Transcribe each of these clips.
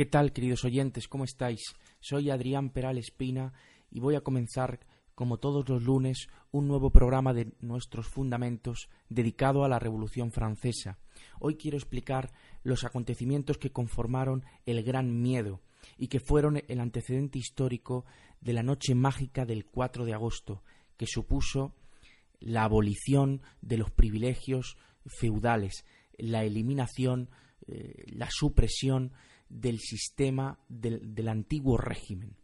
¿Qué tal, queridos oyentes? ¿Cómo estáis? Soy Adrián Peral Espina y voy a comenzar, como todos los lunes, un nuevo programa de nuestros fundamentos dedicado a la Revolución Francesa. Hoy quiero explicar los acontecimientos que conformaron el Gran Miedo y que fueron el antecedente histórico de la noche mágica del 4 de agosto, que supuso la abolición de los privilegios feudales, la eliminación, eh, la supresión del sistema del, del antiguo régimen.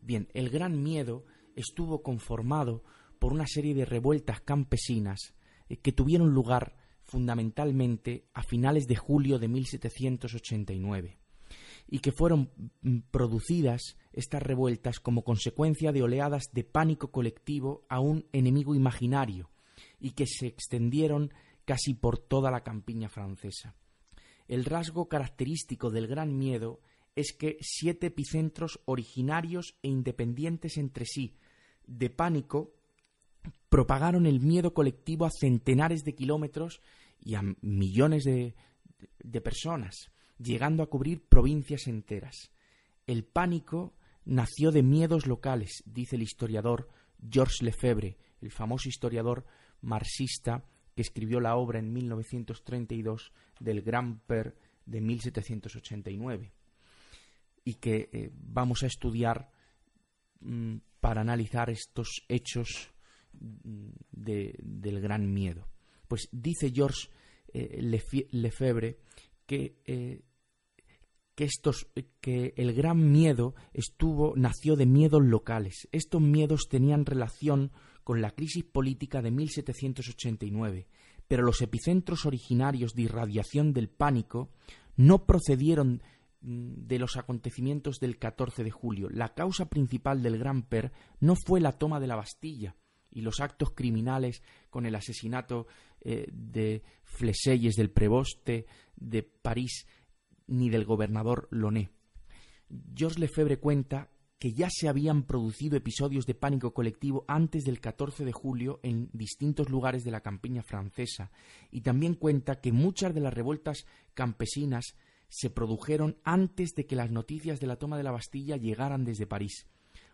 Bien, el Gran Miedo estuvo conformado por una serie de revueltas campesinas eh, que tuvieron lugar fundamentalmente a finales de julio de 1789 y que fueron mm, producidas estas revueltas como consecuencia de oleadas de pánico colectivo a un enemigo imaginario y que se extendieron casi por toda la campiña francesa. El rasgo característico del Gran Miedo es que siete epicentros originarios e independientes entre sí, de pánico, propagaron el miedo colectivo a centenares de kilómetros y a millones de, personas, llegando a cubrir provincias enteras. El pánico nació de miedos locales, dice el historiador Georges Lefebvre, el famoso historiador marxista que escribió la obra en 1932 del Gran Per de 1789 y que eh, vamos a estudiar mm, para analizar estos hechos mm, de, del gran miedo. Pues dice Georges eh, Lefebvre que, eh, que, estos, que el gran miedo estuvo, nació de miedos locales. Estos miedos tenían relación con la crisis política de 1789, pero los epicentros originarios de irradiación del pánico no procedieron mm, de los acontecimientos del 14 de julio. La causa principal del Gran Per no fue la toma de la Bastilla y los actos criminales con el asesinato eh, de Fleselles del Preboste de París ni del gobernador Loné. Georges Lefebvre cuenta que ya se habían producido episodios de pánico colectivo antes del 14 de julio en distintos lugares de la campiña francesa y también cuenta que muchas de las revueltas campesinas se produjeron antes de que las noticias de la toma de la Bastilla llegaran desde París.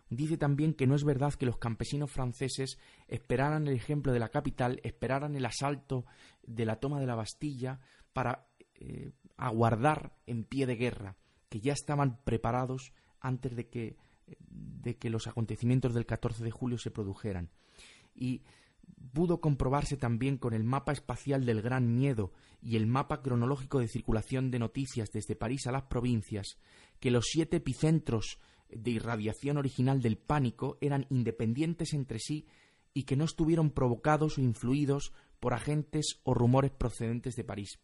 Dice también que no es verdad que los campesinos franceses esperaran el ejemplo de la capital, esperaran el asalto de la toma de la Bastilla para eh, aguardar en pie de guerra, que ya estaban preparados antes de que de que los acontecimientos del 14 de julio se produjeran. Y pudo comprobarse también con el mapa espacial del Gran Miedo y el mapa cronológico de circulación de noticias desde París a las provincias que los siete epicentros de irradiación original del pánico eran independientes entre sí y que no estuvieron provocados o influidos por agentes o rumores procedentes de París.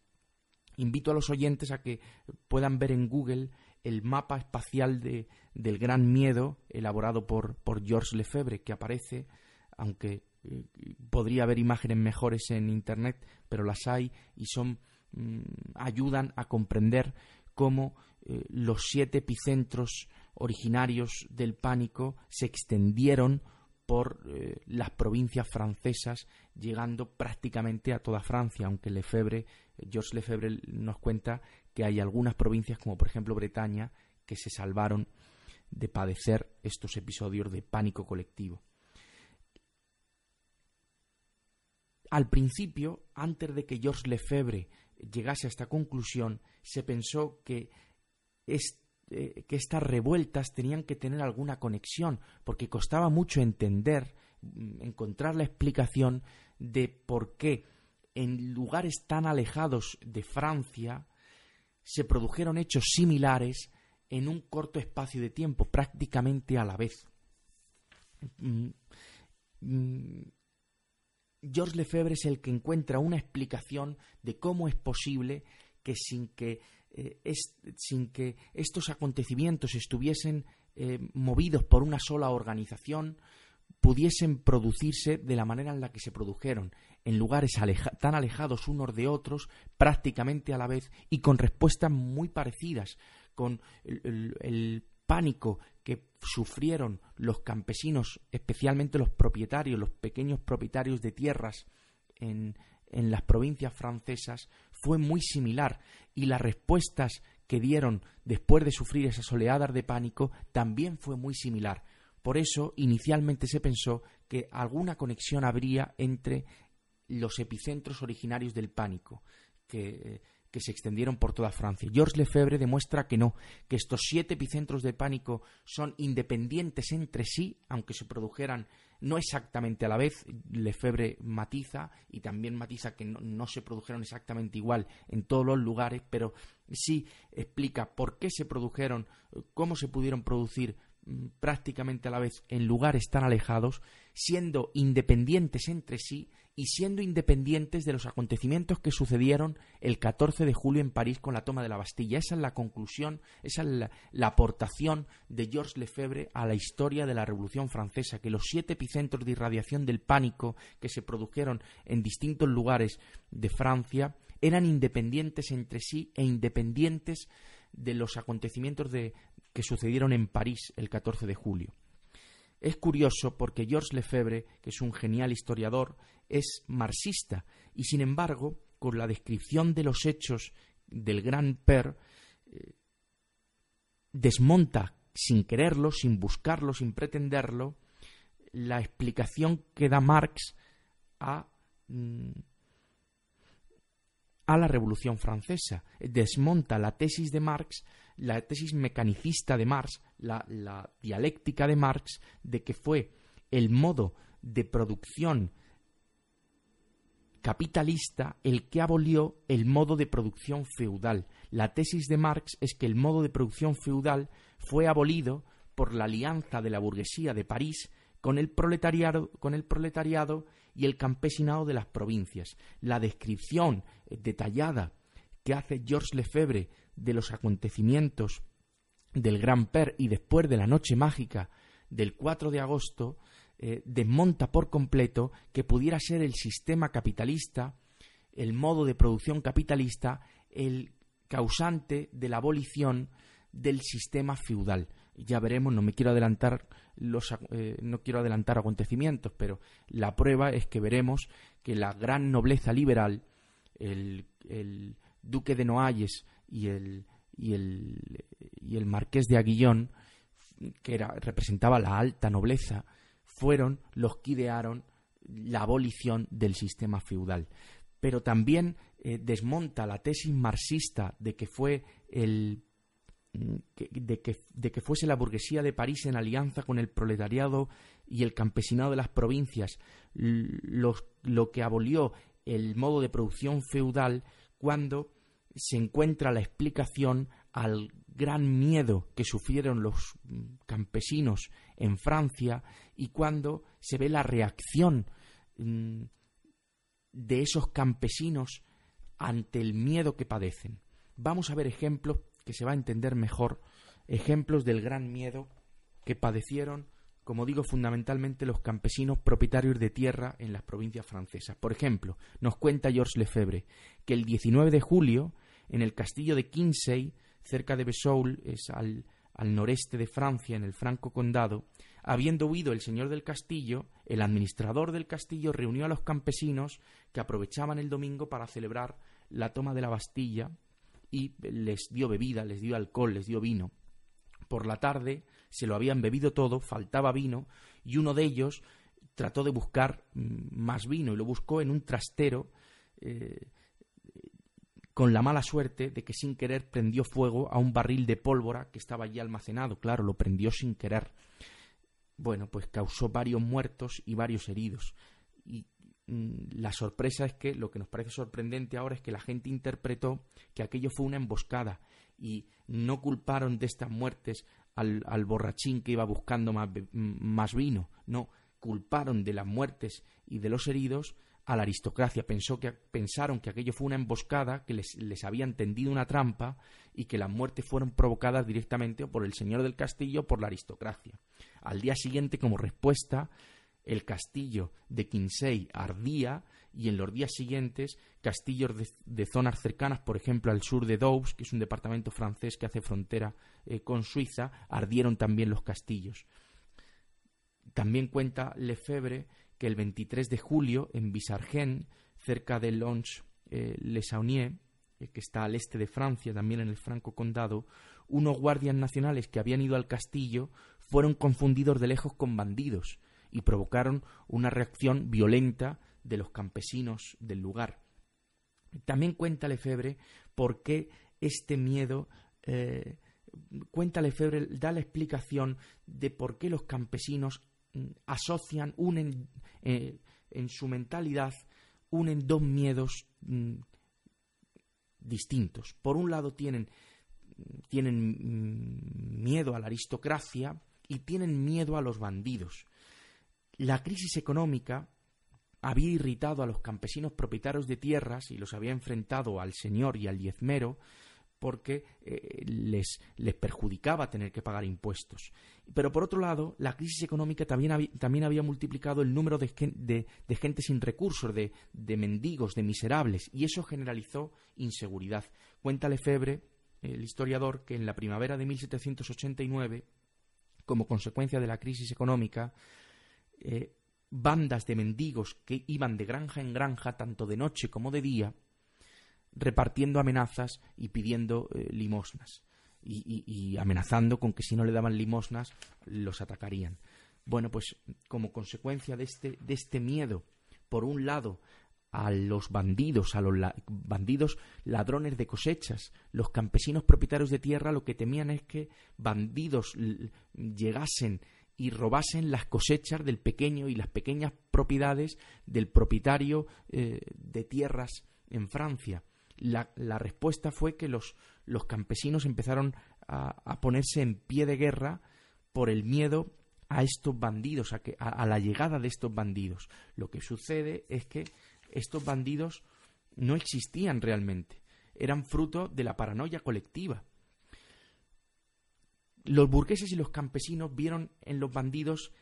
Invito a los oyentes a que puedan ver en Google el mapa espacial de, del gran miedo elaborado por, por Georges Lefebvre, que aparece, aunque eh, podría haber imágenes mejores en Internet, pero las hay y son mm, ayudan a comprender cómo eh, los siete epicentros originarios del pánico se extendieron por eh, las provincias francesas, llegando prácticamente a toda Francia, aunque Lefebvre, Georges Lefebvre nos cuenta que hay algunas provincias, como por ejemplo Bretaña, que se salvaron de padecer estos episodios de pánico colectivo. Al principio, antes de que Georges Lefebvre llegase a esta conclusión, se pensó que, eh, que estas revueltas tenían que tener alguna conexión, porque costaba mucho entender, mm, encontrar la explicación de por qué en lugares tan alejados de Francia se produjeron hechos similares en un corto espacio de tiempo, prácticamente a la vez. Mm, mm, Georges Lefebvre es el que encuentra una explicación de cómo es posible que sin que, eh, sin que estos acontecimientos estuviesen eh, movidos por una sola organización, pudiesen producirse de la manera en la que se produjeron, en lugares tan alejados unos de otros, prácticamente a la vez, y con respuestas muy parecidas, con el pánico que sufrieron los campesinos, especialmente los propietarios, los pequeños propietarios de tierras en, en las provincias francesas, fue muy similar y las respuestas que dieron después de sufrir esas oleadas de pánico también fue muy similar. Por eso, inicialmente se pensó que alguna conexión habría entre los epicentros originarios del pánico, que eh, que se extendieron por toda Francia. Georges Lefebvre demuestra que no, que estos siete epicentros de pánico son independientes entre sí, aunque se produjeran no exactamente a la vez. Lefebvre matiza y también matiza que no, se produjeron exactamente igual en todos los lugares, pero sí explica por qué se produjeron, cómo se pudieron producir mm, prácticamente a la vez en lugares tan alejados, siendo independientes entre sí y siendo independientes de los acontecimientos que sucedieron el 14 de julio en París con la toma de la Bastilla. Esa es la conclusión, esa es la, aportación de Georges Lefebvre a la historia de la Revolución Francesa, que los siete epicentros de irradiación del pánico que se produjeron en distintos lugares de Francia eran independientes entre sí e independientes de los acontecimientos que sucedieron en París el 14 de julio. Es curioso porque Georges Lefebvre, que es un genial historiador, es marxista y sin embargo, con la descripción de los hechos del Gran Per, eh, desmonta sin quererlo, sin buscarlo, sin pretenderlo, la explicación que da Marx a, mm, a la Revolución Francesa. Desmonta la tesis de Marx la tesis mecanicista de Marx, la, dialéctica de Marx, de que fue el modo de producción capitalista el que abolió el modo de producción feudal. La tesis de Marx es que el modo de producción feudal fue abolido por la alianza de la burguesía de París con el proletariado, con el proletariado y el campesinado de las provincias. La descripción detallada que hace Georges Lefebvre de los acontecimientos del Gran Per y después de la Noche Mágica del 4 de agosto, eh, desmonta por completo que pudiera ser el sistema capitalista, el modo de producción capitalista, el causante de la abolición del sistema feudal. Ya veremos, no me quiero adelantar los, eh, no quiero adelantar acontecimientos, pero la prueba es que veremos que la gran nobleza liberal, el, duque de Noailles y el, y el, y el marqués de Aguillón, que era, representaba la alta nobleza, fueron los que idearon la abolición del sistema feudal. Pero también eh, desmonta la tesis marxista de que fue el de, que, de que fuese la burguesía de París en alianza con el proletariado y el campesinado de las provincias lo que abolió el modo de producción feudal cuando se encuentra la explicación al gran miedo que sufrieron los campesinos en Francia y cuando se ve la reacción mm, de esos campesinos ante el miedo que padecen. Vamos a ver ejemplos que se va a entender mejor, ejemplos del gran miedo que padecieron, como digo, fundamentalmente los campesinos propietarios de tierra en las provincias francesas. Por ejemplo, nos cuenta Georges Lefebvre que el 19 de julio en el castillo de Kinsey, cerca de Vesoul, es al, al noreste de Francia, en el Franco Condado, habiendo huido el señor del castillo, el administrador del castillo reunió a los campesinos que aprovechaban el domingo para celebrar la toma de la Bastilla y les dio bebida, les dio alcohol, les dio vino. Por la tarde se lo habían bebido todo, faltaba vino, y uno de ellos trató de buscar mm, más vino y lo buscó en un trastero eh, con la mala suerte de que sin querer prendió fuego a un barril de pólvora que estaba allí almacenado. Claro, lo prendió sin querer. Bueno, pues causó varios muertos y varios heridos. Y mm, la sorpresa es que lo que nos parece sorprendente ahora es que la gente interpretó que aquello fue una emboscada y no culparon de estas muertes al, al borrachín que iba buscando más, más vino, no, culparon de las muertes y de los heridos a la aristocracia. Pensó que, pensaron que aquello fue una emboscada, que les, les habían tendido una trampa y que las muertes fueron provocadas directamente por el señor del castillo o por la aristocracia. Al día siguiente, como respuesta, el castillo de Quinsey ardía y en los días siguientes castillos de, zonas cercanas, por ejemplo al sur de Doubs, que es un departamento francés que hace frontera eh, con Suiza, ardieron también los castillos. También cuenta Lefebvre que el 23 de julio en Bisargen, cerca de Lons-le-Saunier, eh, que está al este de Francia, también en el Franco Condado, unos guardias nacionales que habían ido al castillo fueron confundidos de lejos con bandidos y provocaron una reacción violenta de los campesinos del lugar. También cuenta Lefebvre por qué este miedo eh, cuenta Lefebvre, da la explicación de por qué los campesinos mm, asocian, unen eh, en su mentalidad unen dos miedos mm, distintos. Por un lado tienen, tienen mm, miedo a la aristocracia y tienen miedo a los bandidos. La crisis económica había irritado a los campesinos propietarios de tierras y los había enfrentado al señor y al diezmero porque eh, les, les, perjudicaba tener que pagar impuestos. Pero por otro lado, la crisis económica también, había, también había multiplicado el número de, gente sin recursos, de, de, mendigos, de miserables, y eso generalizó inseguridad. Cuenta Lefebvre, el historiador, que en la primavera de 1789, como consecuencia de la crisis económica, eh, bandas de mendigos que iban de granja en granja, tanto de noche como de día, repartiendo amenazas y pidiendo eh, limosnas. Y, amenazando con que si no le daban limosnas los atacarían. Bueno, pues como consecuencia de este, de este miedo, por un lado, a los bandidos, a los bandidos ladrones de cosechas, los campesinos propietarios de tierra lo que temían es que bandidos llegasen y robasen las cosechas del pequeño y las pequeñas propiedades del propietario eh, de tierras en Francia la, la respuesta fue que los, los campesinos empezaron a, ponerse en pie de guerra por el miedo a estos bandidos, a, que, a, la llegada de estos bandidos. Lo que sucede es que estos bandidos no existían realmente, eran fruto de la paranoia colectiva. Los burgueses y los campesinos vieron en los bandidos,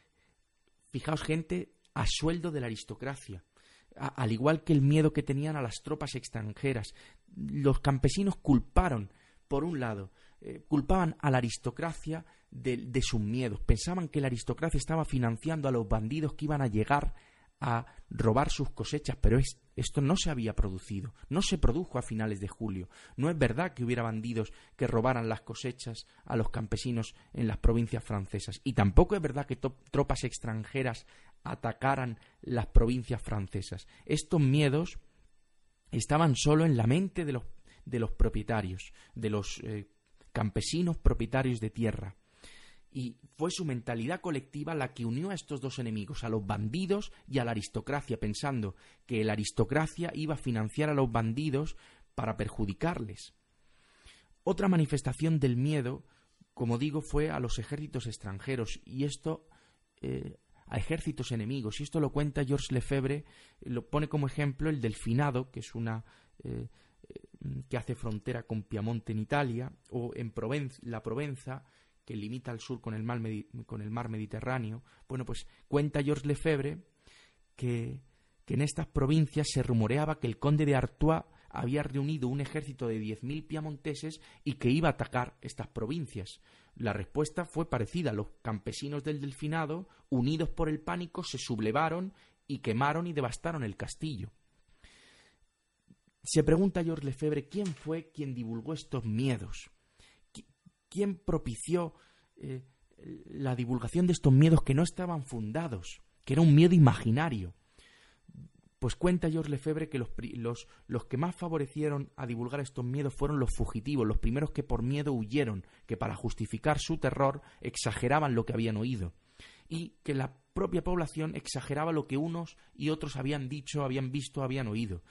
fijaos, gente a sueldo de la aristocracia, al igual que el miedo que tenían a las tropas extranjeras. Los campesinos culparon, por un lado, eh, culpaban a la aristocracia de, de, sus miedos. Pensaban que la aristocracia estaba financiando a los bandidos que iban a llegar a robar sus cosechas, pero esto no se había producido, no se produjo a finales de julio. No es verdad que hubiera bandidos que robaran las cosechas a los campesinos en las provincias francesas, y tampoco es verdad que tropas extranjeras atacaran las provincias francesas. Estos miedos estaban solo en la mente de los, de los propietarios, de los eh, campesinos propietarios de tierra. Y fue su mentalidad colectiva la que unió a estos dos enemigos, a los bandidos y a la aristocracia, pensando que la aristocracia iba a financiar a los bandidos para perjudicarles. Otra manifestación del miedo, como digo, fue a los ejércitos extranjeros, y esto eh, a ejércitos enemigos. Y esto lo cuenta Georges Lefebvre, lo pone como ejemplo el Delfinado, que es una eh, eh, que hace frontera con Piamonte en Italia, o en la Provenza, que limita al sur con el, mar con el mar Mediterráneo. Bueno, pues cuenta Georges Lefebvre que, en estas provincias se rumoreaba que el conde de Artois había reunido un ejército de 10.000 piamonteses y que iba a atacar estas provincias. La respuesta fue parecida. Los campesinos del Delfinado, unidos por el pánico, se sublevaron y quemaron y devastaron el castillo. Se pregunta George Lefebvre quién fue quien divulgó estos miedos, quién propició eh, la divulgación de estos miedos que no estaban fundados, que era un miedo imaginario. Pues cuenta George Lefebvre que los, los, que más favorecieron a divulgar estos miedos fueron los fugitivos, los primeros que por miedo huyeron, que para justificar su terror exageraban lo que habían oído, y que la propia población exageraba lo que unos y otros habían dicho, habían visto, habían oído.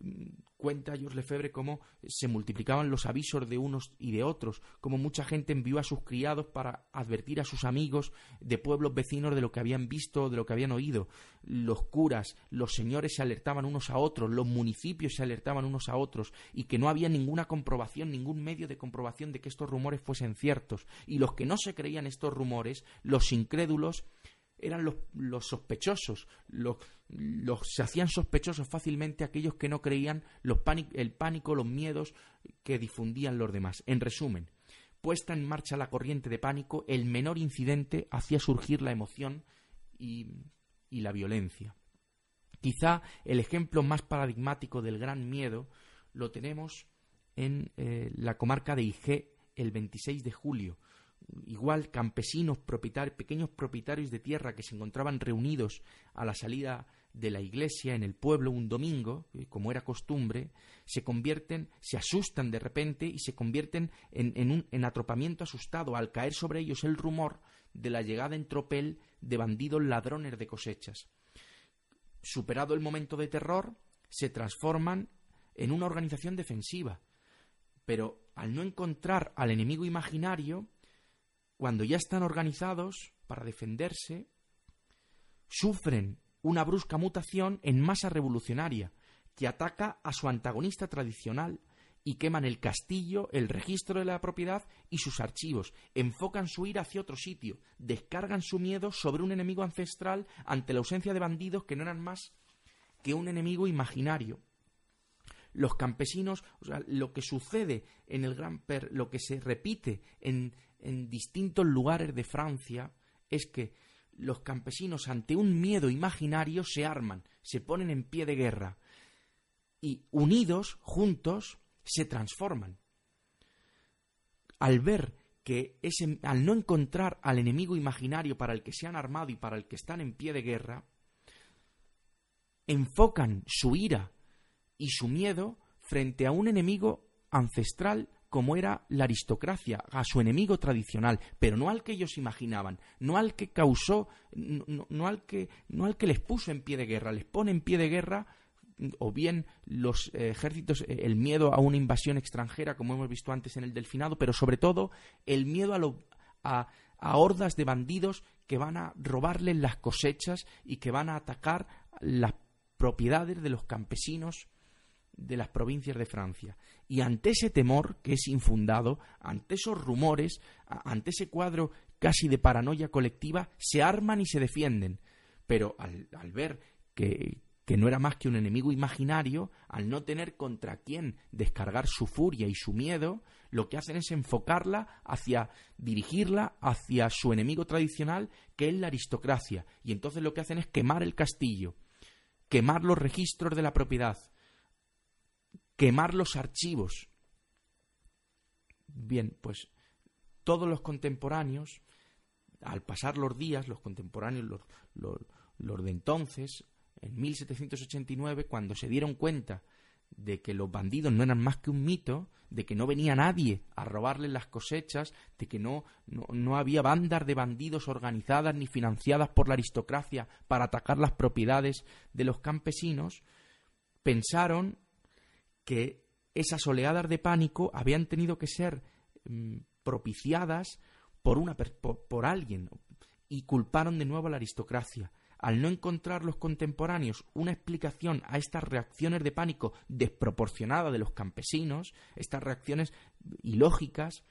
Mm, cuenta Georges Lefebvre cómo se multiplicaban los avisos de unos y de otros, cómo mucha gente envió a sus criados para advertir a sus amigos de pueblos vecinos de lo que habían visto, de lo que habían oído. Los curas, los señores se alertaban unos a otros, los municipios se alertaban unos a otros, y que no había ninguna comprobación, ningún medio de comprobación de que estos rumores fuesen ciertos. Y los que no se creían estos rumores, los incrédulos, eran los, sospechosos, los, se hacían sospechosos fácilmente aquellos que no creían los el pánico, los miedos que difundían los demás. En resumen, puesta en marcha la corriente de pánico, el menor incidente hacía surgir la emoción y, la violencia. Quizá el ejemplo más paradigmático del gran miedo lo tenemos en eh, la comarca de Ige el 26 de julio, igual campesinos, propietarios, pequeños propietarios de tierra que se encontraban reunidos a la salida de la iglesia en el pueblo un domingo, eh, como era costumbre, se convierten, se asustan de repente y se convierten en, en un en atropamiento asustado al caer sobre ellos el rumor de la llegada en tropel de bandidos ladrones de cosechas. Superado el momento de terror, se transforman en una organización defensiva, pero al no encontrar al enemigo imaginario, cuando ya están organizados para defenderse, sufren una brusca mutación en masa revolucionaria que ataca a su antagonista tradicional y queman el castillo, el registro de la propiedad y sus archivos, enfocan su ira hacia otro sitio, descargan su miedo sobre un enemigo ancestral ante la ausencia de bandidos que no eran más que un enemigo imaginario. Los campesinos, o sea, lo que sucede en el Gran Per, lo que se repite en, en distintos lugares de Francia es que los campesinos ante un miedo imaginario se arman, se ponen en pie de guerra y unidos, juntos, se transforman. Al ver que ese, al no encontrar al enemigo imaginario para el que se han armado y para el que están en pie de guerra, enfocan su ira y su miedo frente a un enemigo ancestral como era la aristocracia, a su enemigo tradicional, pero no al que ellos imaginaban, no al que causó, no, al, que, no al que les puso en pie de guerra, les pone en pie de guerra o bien los ejércitos, eh, el miedo a una invasión extranjera, como hemos visto antes en el Delfinado, pero sobre todo el miedo a, a hordas de bandidos que van a robarles las cosechas y que van a atacar las propiedades de los campesinos de las provincias de Francia. Y ante ese temor, que es infundado, ante esos rumores, ante ese cuadro casi de paranoia colectiva, se arman y se defienden. Pero al, ver que, que no era más que un enemigo imaginario, al no tener contra quién descargar su furia y su miedo, lo que hacen es enfocarla hacia, dirigirla hacia su enemigo tradicional, que es la aristocracia. Y entonces lo que hacen es quemar el castillo, quemar los registros de la propiedad, quemar los archivos. Bien, pues todos los contemporáneos, al pasar los días, los contemporáneos, los, de entonces, en 1789, cuando se dieron cuenta de que los bandidos no eran más que un mito, de que no venía nadie a robarles las cosechas, de que no, no, no, había bandas de bandidos organizadas ni financiadas por la aristocracia para atacar las propiedades de los campesinos, pensaron que esas oleadas de pánico habían tenido que ser mm, propiciadas por, una, por, alguien y culparon de nuevo a la aristocracia. Al no encontrar los contemporáneos una explicación a estas reacciones de pánico desproporcionadas de los campesinos, estas reacciones ilógicas,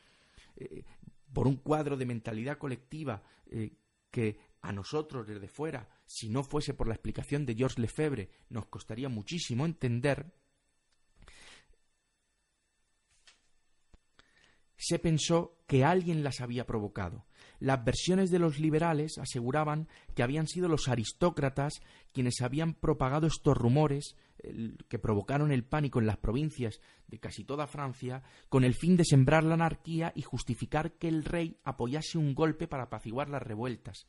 eh, por un cuadro de mentalidad colectiva eh, que a nosotros desde fuera, si no fuese por la explicación de Georges Lefebvre, nos costaría muchísimo entender, se pensó que alguien las había provocado. Las versiones de los liberales aseguraban que habían sido los aristócratas quienes habían propagado estos rumores que provocaron el pánico en las provincias de casi toda Francia con el fin de sembrar la anarquía y justificar que el rey apoyase un golpe para apaciguar las revueltas.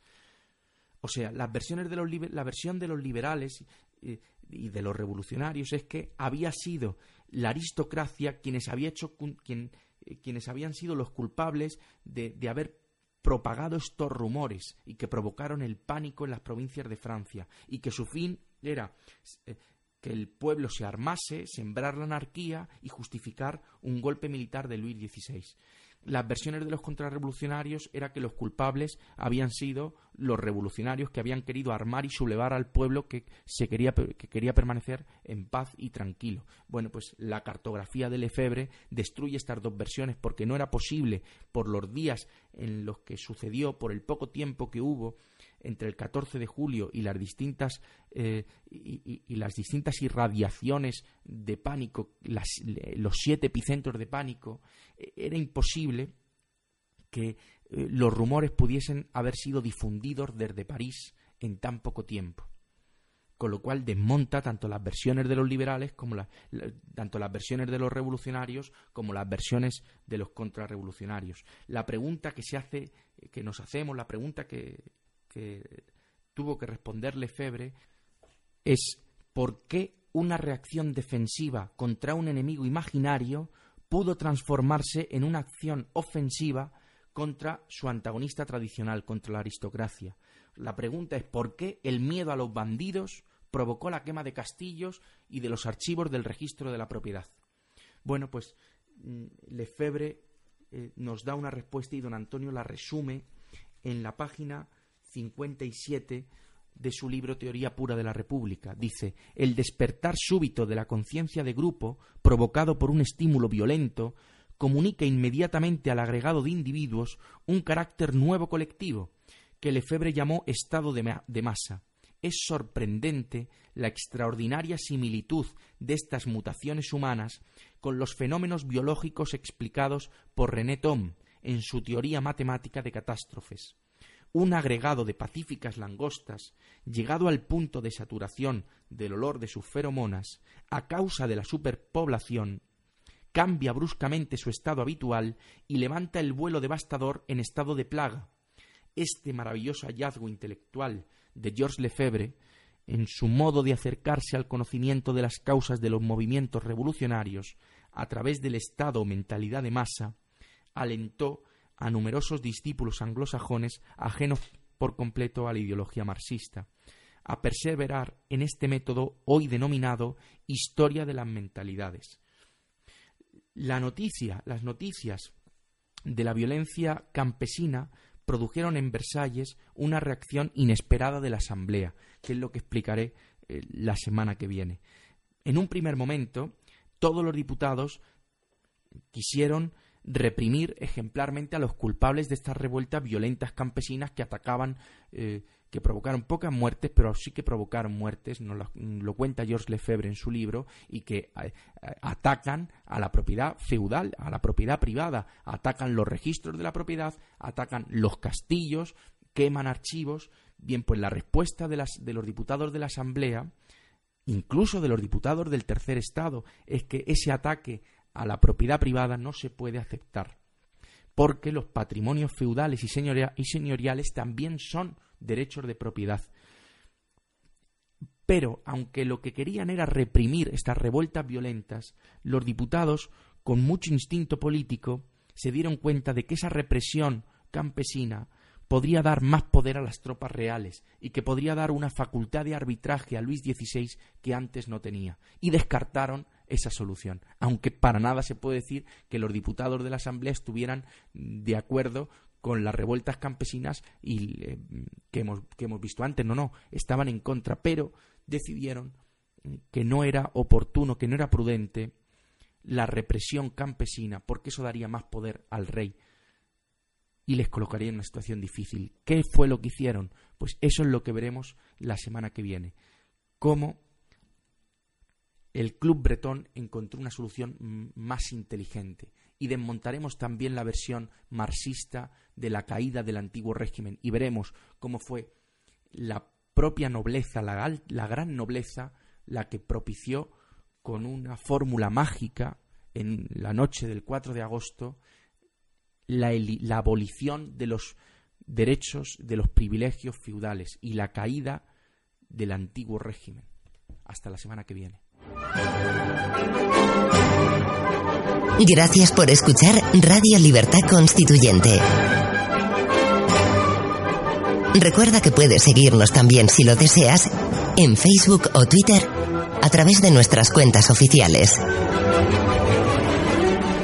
O sea, las versiones de los, la versión de los liberales eh, y de los revolucionarios es que había sido la aristocracia quienes había hecho quien, eh, quienes habían sido los culpables de, haber propagado estos rumores y que provocaron el pánico en las provincias de Francia y que su fin era eh, que el pueblo se armase, sembrar la anarquía y justificar un golpe militar de Luis XVI las versiones de los contrarrevolucionarios era que los culpables habían sido los revolucionarios que habían querido armar y sublevar al pueblo que se quería que quería permanecer en paz y tranquilo. Bueno, pues la cartografía de Lefebvre destruye estas dos versiones porque no era posible por los días en los que sucedió, por el poco tiempo que hubo entre el 14 de julio y las distintas eh, y, las distintas irradiaciones de pánico, los siete epicentros de pánico, eh, era imposible que eh, los rumores pudiesen haber sido difundidos desde París en tan poco tiempo con lo cual desmonta tanto las versiones de los liberales como tanto las versiones de los revolucionarios como las versiones de los contrarrevolucionarios. La pregunta que se hace, que nos hacemos, la pregunta que, que tuvo que responderle Febre es por qué una reacción defensiva contra un enemigo imaginario pudo transformarse en una acción ofensiva contra su antagonista tradicional, contra la aristocracia. La pregunta es por qué el miedo a los bandidos provocó la quema de castillos y de los archivos del registro de la propiedad. Bueno, pues mm, Lefebvre eh, nos da una respuesta y don Antonio la resume en la página 57 de su libro Teoría pura de la República. Dice, el despertar súbito de la conciencia de grupo, provocado por un estímulo violento, comunica inmediatamente al agregado de individuos un carácter nuevo colectivo, que Lefebvre llamó estado de, de masa. Es sorprendente la extraordinaria similitud de estas mutaciones humanas con los fenómenos biológicos explicados por René Thom en su teoría matemática de catástrofes un agregado de pacíficas langostas, llegado al punto de saturación del olor de sus feromonas, a causa de la superpoblación, cambia bruscamente su estado habitual y levanta el vuelo devastador en estado de plaga. Este maravilloso hallazgo intelectual de Georges Lefebvre, en su modo de acercarse al conocimiento de las causas de los movimientos revolucionarios a través del estado o mentalidad de masa, alentó a numerosos discípulos anglosajones ajenos por completo a la ideología marxista, a perseverar en este método hoy denominado historia de las mentalidades. La noticia, las noticias de la violencia campesina produjeron en Versalles una reacción inesperada de la Asamblea, que es lo que explicaré eh, la semana que viene. En un primer momento, todos los diputados quisieron reprimir ejemplarmente a los culpables de estas revueltas violentas campesinas que atacaban, eh, que provocaron pocas muertes, pero sí que provocaron muertes, no lo, cuenta Georges Lefebvre en su libro, y que eh, atacan a la propiedad feudal, a la propiedad privada, atacan los registros de la propiedad, atacan los castillos, queman archivos. Bien, pues la respuesta de, las, de los diputados de la Asamblea, incluso de los diputados del tercer Estado, es que ese ataque a la propiedad privada no se puede aceptar, porque los patrimonios feudales y, señoriales también son derechos de propiedad. Pero, aunque lo que querían era reprimir estas revueltas violentas, los diputados, con mucho instinto político, se dieron cuenta de que esa represión campesina podría dar más poder a las tropas reales y que podría dar una facultad de arbitraje a Luis XVI que antes no tenía, y descartaron esa solución, aunque para nada se puede decir que los diputados de la Asamblea estuvieran de acuerdo con las revueltas campesinas y eh, que, hemos, que hemos visto antes, no, no, estaban en contra, pero decidieron que no era oportuno, que no era prudente la represión campesina, porque eso daría más poder al rey y les colocaría en una situación difícil. ¿Qué fue lo que hicieron? Pues eso es lo que veremos la semana que viene. Cómo el Club Bretón encontró una solución más inteligente y desmontaremos también la versión marxista de la caída del antiguo régimen y veremos cómo fue la propia nobleza, la, la gran nobleza, la que propició con una fórmula mágica en la noche del 4 de agosto la, abolición de los derechos, de los privilegios feudales y la caída del antiguo régimen. Hasta la semana que viene. Gracias por escuchar Radio Libertad Constituyente. Recuerda que puedes seguirnos también si lo deseas en Facebook o Twitter a través de nuestras cuentas oficiales.